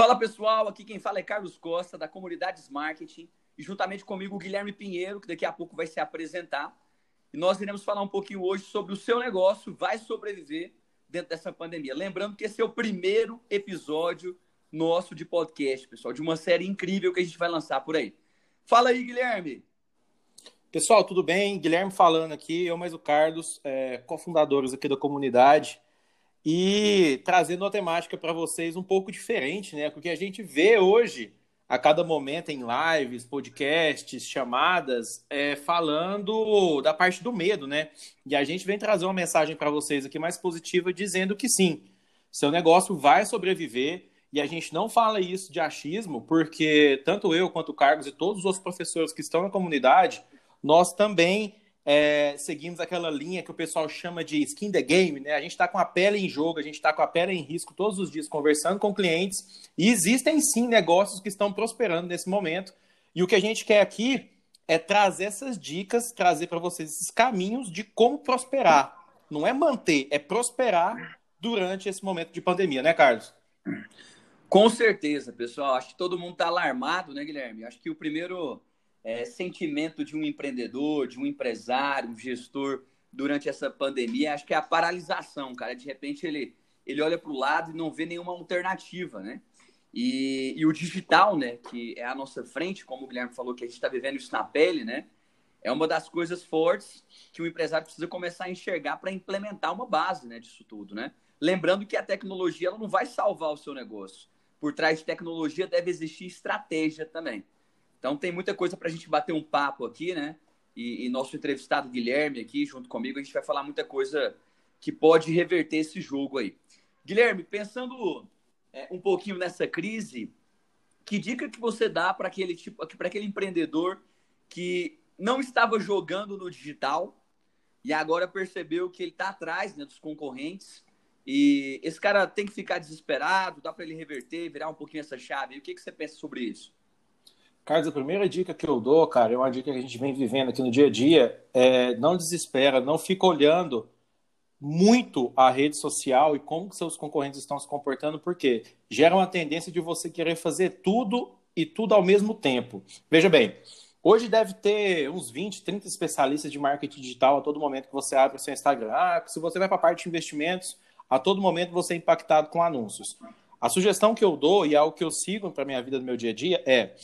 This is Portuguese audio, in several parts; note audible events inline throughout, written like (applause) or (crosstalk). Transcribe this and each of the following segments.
Fala pessoal, aqui quem fala é Carlos Costa, da Comunidades Marketing, e juntamente comigo o Guilherme Pinheiro, que daqui a pouco vai se apresentar. E nós iremos falar um pouquinho hoje sobre o seu negócio vai sobreviver dentro dessa pandemia. Lembrando que esse é o primeiro episódio nosso de podcast, pessoal, de uma série incrível que a gente vai lançar por aí. Fala aí, Guilherme. Pessoal, tudo bem? Guilherme falando aqui, eu mais o Carlos, é, cofundadores aqui da comunidade e trazendo uma temática para vocês um pouco diferente, né? Porque a gente vê hoje, a cada momento, em lives, podcasts, chamadas, é, falando da parte do medo, né? E a gente vem trazer uma mensagem para vocês aqui mais positiva, dizendo que sim, seu negócio vai sobreviver. E a gente não fala isso de achismo, porque tanto eu quanto o Carlos e todos os outros professores que estão na comunidade, nós também é, seguimos aquela linha que o pessoal chama de skin the game, né? A gente está com a pele em jogo, a gente está com a pele em risco todos os dias, conversando com clientes, e existem sim negócios que estão prosperando nesse momento. E o que a gente quer aqui é trazer essas dicas, trazer para vocês esses caminhos de como prosperar. Não é manter, é prosperar durante esse momento de pandemia, né, Carlos? Com certeza, pessoal. Acho que todo mundo está alarmado, né, Guilherme? Acho que o primeiro é, sentimento de um empreendedor, de um empresário, um gestor durante essa pandemia, acho que é a paralisação, cara. De repente ele, ele olha para o lado e não vê nenhuma alternativa, né? E, e, o digital, né, que é a nossa frente, como o Guilherme falou, que a gente está vivendo isso na pele, né? É uma das coisas fortes que o empresário precisa começar a enxergar para implementar uma base, né, disso tudo, né? Lembrando que a tecnologia ela não vai salvar o seu negócio. Por trás de tecnologia deve existir estratégia também. Então tem muita coisa para a gente bater um papo aqui, né? E, e, nosso entrevistado Guilherme aqui, junto comigo, a gente vai falar muita coisa que pode reverter esse jogo aí. Guilherme, pensando é, um pouquinho nessa crise, que dica que você dá para aquele tipo, para aquele empreendedor que não estava jogando no digital e agora percebeu que ele está atrás né, dos concorrentes e esse cara tem que ficar desesperado, dá para ele reverter, virar um pouquinho essa chave. E o que, que você pensa sobre isso? Carlos, a primeira dica que eu dou, cara, é uma dica que a gente vem vivendo aqui no dia a dia, é não desespera, não fica olhando muito a rede social e como seus concorrentes estão se comportando, porque gera uma tendência de você querer fazer tudo e tudo ao mesmo tempo. Veja bem, hoje deve ter uns 20, 30 especialistas de marketing digital a todo momento que você abre o seu Instagram. Ah, se você vai para a parte de investimentos, a todo momento você é impactado com anúncios. A sugestão que eu dou e é algo que eu sigo para minha vida no meu dia a dia é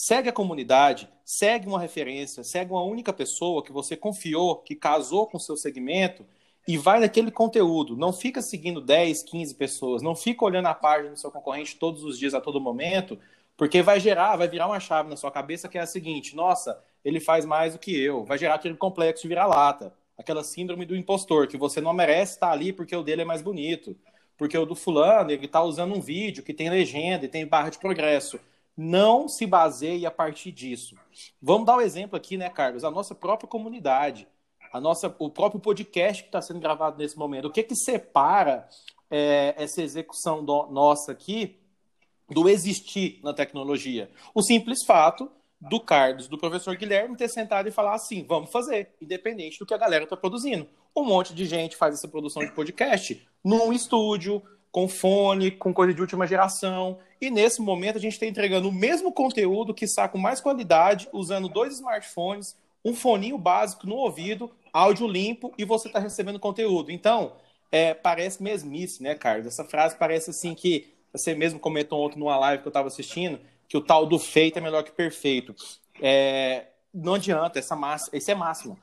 Segue a comunidade, segue uma referência, segue uma única pessoa que você confiou, que casou com o seu segmento e vai naquele conteúdo. Não fica seguindo 10, 15 pessoas, não fica olhando a página do seu concorrente todos os dias, a todo momento, porque vai gerar, vai virar uma chave na sua cabeça que é a seguinte: nossa, ele faz mais do que eu. Vai gerar aquele complexo de virar-lata, aquela síndrome do impostor, que você não merece estar ali porque o dele é mais bonito. Porque o do fulano, ele está usando um vídeo que tem legenda e tem barra de progresso não se baseie a partir disso. Vamos dar um exemplo aqui, né, Carlos? A nossa própria comunidade, a nossa, o próprio podcast que está sendo gravado nesse momento. O que que separa é, essa execução do, nossa aqui do existir na tecnologia? O simples fato do Carlos, do professor Guilherme, ter sentado e falar assim: vamos fazer, independente do que a galera está produzindo. Um monte de gente faz essa produção de podcast num estúdio, com fone, com coisa de última geração. E nesse momento a gente está entregando o mesmo conteúdo que está com mais qualidade, usando dois smartphones, um foninho básico no ouvido, áudio limpo e você está recebendo conteúdo. Então, é, parece mesmice, né, Carlos? Essa frase parece assim que você mesmo comentou ontem numa live que eu estava assistindo, que o tal do feito é melhor que perfeito. É, não adianta, essa massa, esse é máximo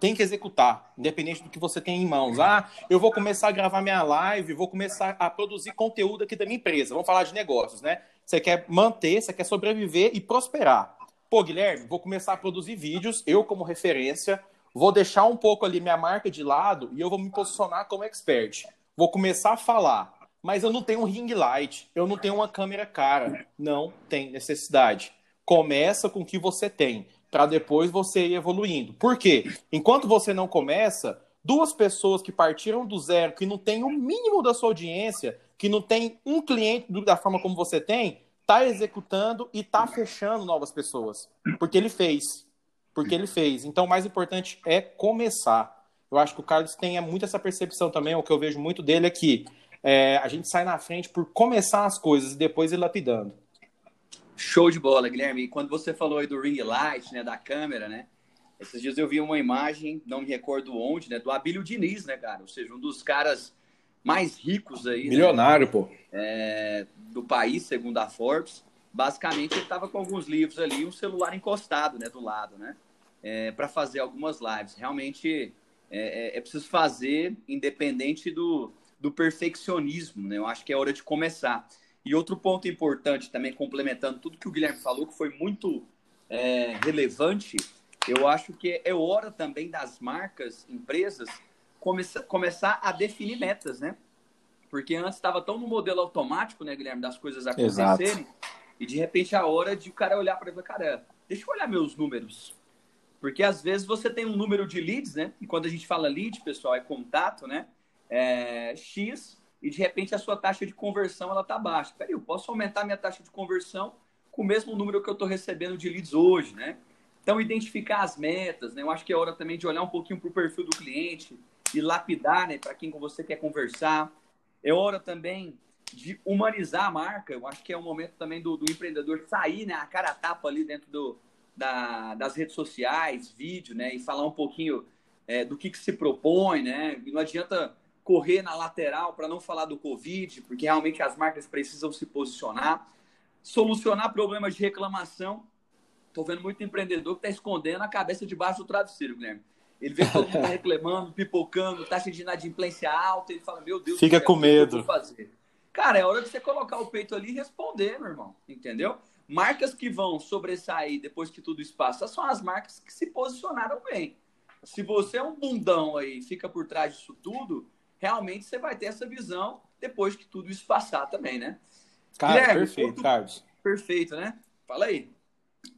tem que executar, independente do que você tem em mãos. Ah, eu vou começar a gravar minha live, vou começar a produzir conteúdo aqui da minha empresa. Vamos falar de negócios, né? Você quer manter, você quer sobreviver e prosperar. Pô, Guilherme, vou começar a produzir vídeos, eu como referência, vou deixar um pouco ali minha marca de lado e eu vou me posicionar como expert. Vou começar a falar, mas eu não tenho um ring light, eu não tenho uma câmera cara. Não tem necessidade. Começa com o que você tem para depois você ir evoluindo. Por quê? Enquanto você não começa, duas pessoas que partiram do zero, que não tem o mínimo da sua audiência, que não tem um cliente da forma como você tem, tá executando e tá fechando novas pessoas. Porque ele fez. Porque ele fez. Então, o mais importante é começar. Eu acho que o Carlos tem muito essa percepção também, o que eu vejo muito dele é que é, a gente sai na frente por começar as coisas e depois ir lapidando. Show de bola, Guilherme. E quando você falou aí do ring light, né, da câmera, né? Esses dias eu vi uma imagem, não me recordo onde, né, do Abílio Diniz, né, cara? Ou seja, um dos caras mais ricos aí. Né, Milionário, né? pô. É, do país, segundo a Forbes. Basicamente, ele estava com alguns livros ali, um celular encostado, né, do lado, né? É, para fazer algumas lives. Realmente é, é, é, preciso fazer, independente do, do perfeccionismo, né? Eu acho que é hora de começar. E outro ponto importante, também complementando tudo que o Guilherme falou, que foi muito é, relevante, eu acho que é hora também das marcas, empresas, começar, começar a definir metas, né? Porque antes estava tão no modelo automático, né, Guilherme, das coisas acontecerem, Exato. e de repente é a hora de o cara olhar para ele, cara, deixa eu olhar meus números. Porque às vezes você tem um número de leads, né? E quando a gente fala lead, pessoal, é contato, né? É X, e de repente a sua taxa de conversão ela tá baixa. Peraí, eu posso aumentar minha taxa de conversão com o mesmo número que eu estou recebendo de leads hoje, né? Então, identificar as metas, né? Eu acho que é hora também de olhar um pouquinho para o perfil do cliente e lapidar, né? Para quem você quer conversar. É hora também de humanizar a marca. Eu acho que é o momento também do, do empreendedor sair, né? A cara a tapa ali dentro do, da, das redes sociais, vídeo, né? E falar um pouquinho é, do que, que se propõe, né? E não adianta correr na lateral para não falar do Covid, porque realmente as marcas precisam se posicionar, solucionar problemas de reclamação. Estou vendo muito empreendedor que está escondendo a cabeça debaixo do travesseiro, Guilherme. Ele vê todo mundo (laughs) reclamando, pipocando, taxa de inadimplência alta, ele fala, meu Deus, fica com medo. fazer? Cara, é hora de você colocar o peito ali e responder, meu irmão, entendeu? Marcas que vão sobressair depois que tudo isso passa são as marcas que se posicionaram bem. Se você é um bundão aí fica por trás disso tudo, realmente você vai ter essa visão depois que tudo isso passar também, né? Cara, Guilherme, perfeito, outro... Carlos. Perfeito, né? Fala aí.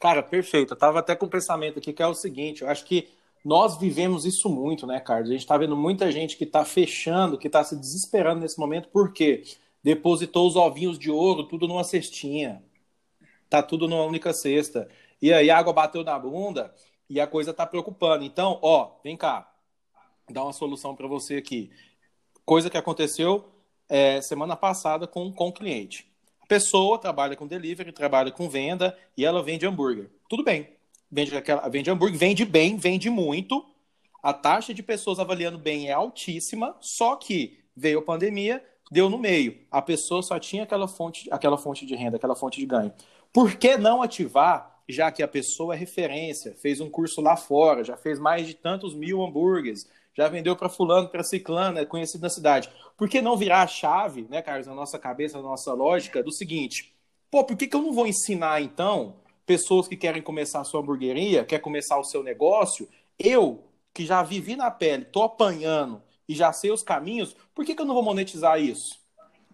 Cara, perfeito. Eu tava até com um pensamento aqui que é o seguinte, eu acho que nós vivemos isso muito, né, Carlos? A gente está vendo muita gente que está fechando, que está se desesperando nesse momento, porque depositou os ovinhos de ouro tudo numa cestinha. Tá tudo numa única cesta. E aí a água bateu na bunda e a coisa tá preocupando. Então, ó, vem cá. Dá uma solução para você aqui. Coisa que aconteceu é, semana passada com, com o cliente. A pessoa trabalha com delivery, trabalha com venda e ela vende hambúrguer. Tudo bem. Vende, aquela, vende hambúrguer, vende bem, vende muito. A taxa de pessoas avaliando bem é altíssima, só que veio a pandemia, deu no meio. A pessoa só tinha aquela fonte, aquela fonte de renda, aquela fonte de ganho. Por que não ativar, já que a pessoa é referência, fez um curso lá fora, já fez mais de tantos mil hambúrgueres, já vendeu para fulano, para ciclano, é conhecido na cidade. Por que não virar a chave, né, Carlos, na nossa cabeça, na nossa lógica, do seguinte: pô, por que, que eu não vou ensinar, então, pessoas que querem começar a sua hamburgueria, quer começar o seu negócio, eu, que já vivi na pele, tô apanhando e já sei os caminhos, por que, que eu não vou monetizar isso?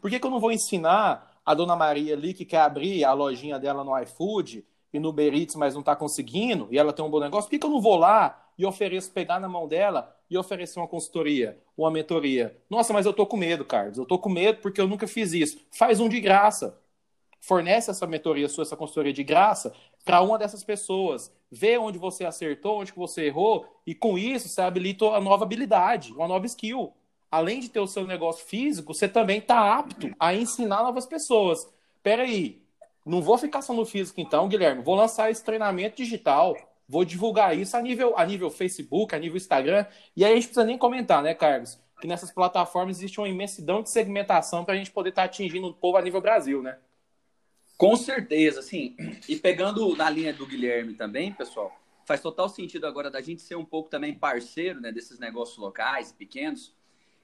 Por que, que eu não vou ensinar a dona Maria ali que quer abrir a lojinha dela no iFood e no Uber Eats, mas não está conseguindo, e ela tem um bom negócio, por que, que eu não vou lá e ofereço pegar na mão dela e oferecer uma consultoria, uma mentoria. Nossa, mas eu tô com medo, Carlos. Eu tô com medo porque eu nunca fiz isso. Faz um de graça. Fornece essa mentoria sua, essa consultoria de graça para uma dessas pessoas. Vê onde você acertou, onde você errou e com isso você habilita a nova habilidade, uma nova skill. Além de ter o seu negócio físico, você também está apto a ensinar novas pessoas. Peraí, não vou ficar só no físico então, Guilherme. Vou lançar esse treinamento digital Vou divulgar isso a nível, a nível Facebook, a nível Instagram. E aí a gente precisa nem comentar, né, Carlos? Que nessas plataformas existe uma imensidão de segmentação para a gente poder estar tá atingindo o povo a nível Brasil, né? Com certeza, sim. E pegando na linha do Guilherme também, pessoal, faz total sentido agora da gente ser um pouco também parceiro né, desses negócios locais, pequenos.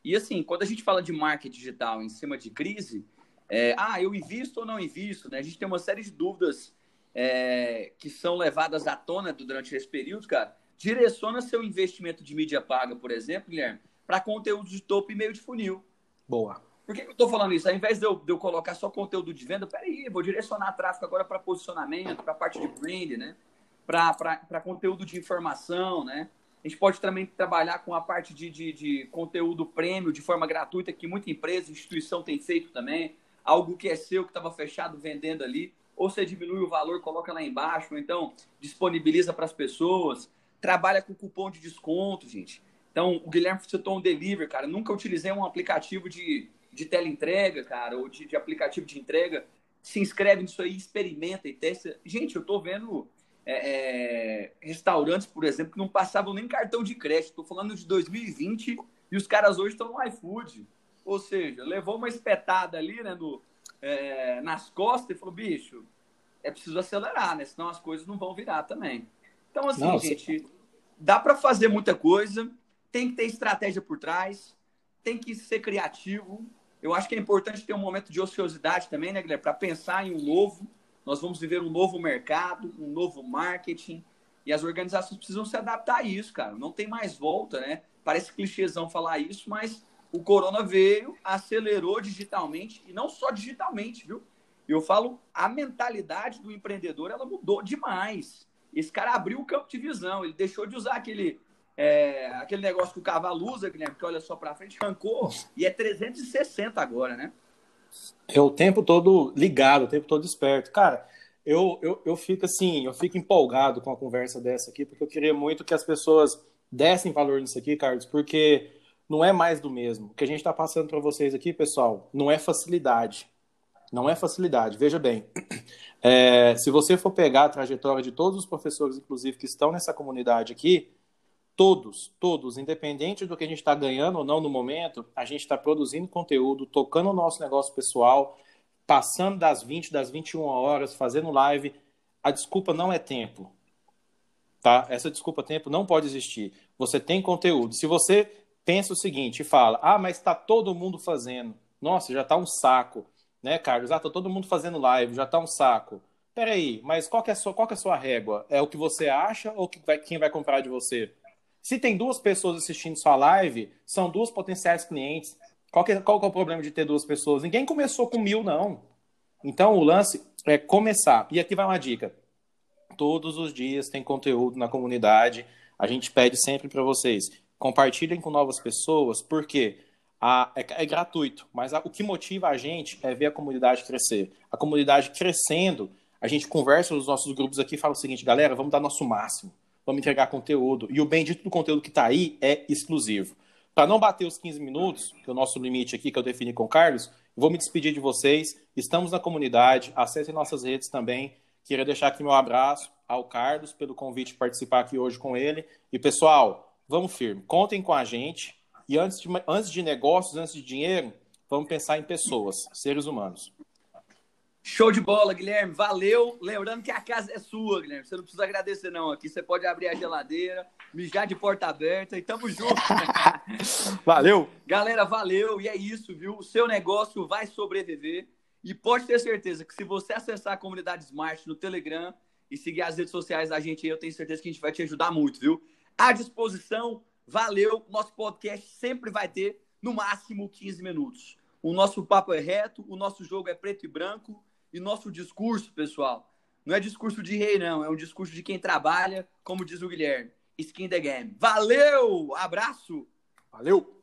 E assim, quando a gente fala de marketing digital em cima de crise, é, ah, eu invisto ou não invisto, né? A gente tem uma série de dúvidas é, que são levadas à tona durante esse período, cara, direciona seu investimento de mídia paga, por exemplo, Guilherme, para conteúdo de topo e meio de funil. Boa. Por que eu estou falando isso? Ao invés de eu, de eu, colocar só conteúdo de venda, peraí, vou direcionar tráfego agora para posicionamento, para parte de brand, né? Para conteúdo de informação, né? A gente pode também trabalhar com a parte de, de, de conteúdo prêmio de forma gratuita, que muita empresa, instituição tem feito também. Algo que é seu, que estava fechado, vendendo ali ou você diminui o valor, coloca lá embaixo, ou então disponibiliza para as pessoas, trabalha com cupom de desconto, gente. Então, o Guilherme citou um delivery, cara. Nunca utilizei um aplicativo de, de teleentrega, cara, ou de, de aplicativo de entrega, se inscreve nisso aí, experimenta e testa. Gente, eu tô vendo é, é, restaurantes, por exemplo, que não passavam nem cartão de crédito. Estou falando de 2020 e os caras hoje estão no iFood. Ou seja, levou uma espetada ali né, no, é, nas costas e falou: bicho, é preciso acelerar, né? Senão as coisas não vão virar também. Então, assim, Nossa. gente, dá para fazer muita coisa, tem que ter estratégia por trás, tem que ser criativo. Eu acho que é importante ter um momento de ociosidade também, né, Guilherme? Para pensar em um novo. Nós vamos viver um novo mercado, um novo marketing. E as organizações precisam se adaptar a isso, cara. Não tem mais volta, né? Parece clichêzão falar isso, mas o corona veio, acelerou digitalmente, e não só digitalmente, viu? Eu falo, a mentalidade do empreendedor, ela mudou demais. Esse cara abriu o campo de visão, ele deixou de usar aquele, é, aquele negócio que o cavalo usa, Guilherme, que olha só para frente, arrancou, e é 360 agora, né? É o tempo todo ligado, o tempo todo esperto. Cara, eu, eu, eu fico assim, eu fico empolgado com a conversa dessa aqui, porque eu queria muito que as pessoas dessem valor nisso aqui, Carlos, porque não é mais do mesmo. O que a gente está passando para vocês aqui, pessoal, não é facilidade. Não é facilidade. Veja bem, (clears throat) é, se você for pegar a trajetória de todos os professores, inclusive, que estão nessa comunidade aqui, todos, todos, independente do que a gente está ganhando ou não no momento, a gente está produzindo conteúdo, tocando o nosso negócio pessoal, passando das 20, das 21 horas, fazendo live. A desculpa não é tempo. Tá? Essa desculpa tempo não pode existir. Você tem conteúdo. Se você pensa o seguinte e fala: "Ah, mas está todo mundo fazendo". Nossa, já está um saco, né, Carlos? Ah, tá todo mundo fazendo live, já está um saco. Peraí, mas qual é a sua, qual é a sua régua? É o que você acha ou que vai, quem vai comprar de você? Se tem duas pessoas assistindo sua live, são duas potenciais clientes. Qual que, é, qual que é o problema de ter duas pessoas? Ninguém começou com mil, não. Então, o lance é começar. E aqui vai uma dica. Todos os dias tem conteúdo na comunidade. A gente pede sempre para vocês compartilhem com novas pessoas, porque a, é, é, gratuito, mas a, o que motiva a gente é ver a comunidade crescer. A comunidade crescendo, a gente conversa nos nossos grupos aqui e fala o seguinte, galera, vamos dar nosso máximo, vamos entregar conteúdo. E o bendito do conteúdo que está aí é exclusivo. Para não bater os 15 minutos, que é o nosso limite aqui, que eu defini com o Carlos, vou me despedir de vocês. Estamos na comunidade, acessem nossas redes também. Queria deixar aqui meu abraço ao Carlos pelo convite de participar aqui hoje com ele. E, pessoal, vamos firme, contem com a gente. E antes de, antes de negócios, antes de dinheiro, vamos pensar em pessoas, seres humanos. Show de bola, Guilherme. Valeu. Lembrando que a casa é sua, Guilherme. Você não precisa agradecer, não. Aqui você pode abrir a geladeira, mijar de porta aberta e tamo junto. (laughs) valeu. Galera, valeu. E é isso, viu? O seu negócio vai sobreviver. E pode ter certeza que se você acessar a comunidade Smart no Telegram e seguir as redes sociais da gente, eu tenho certeza que a gente vai te ajudar muito, viu? À disposição. Valeu. Nosso podcast sempre vai ter no máximo 15 minutos. O nosso papo é reto, o nosso jogo é preto e branco e nosso discurso, pessoal, não é discurso de rei, não. É um discurso de quem trabalha, como diz o Guilherme. Skin the game. Valeu! Abraço! Valeu!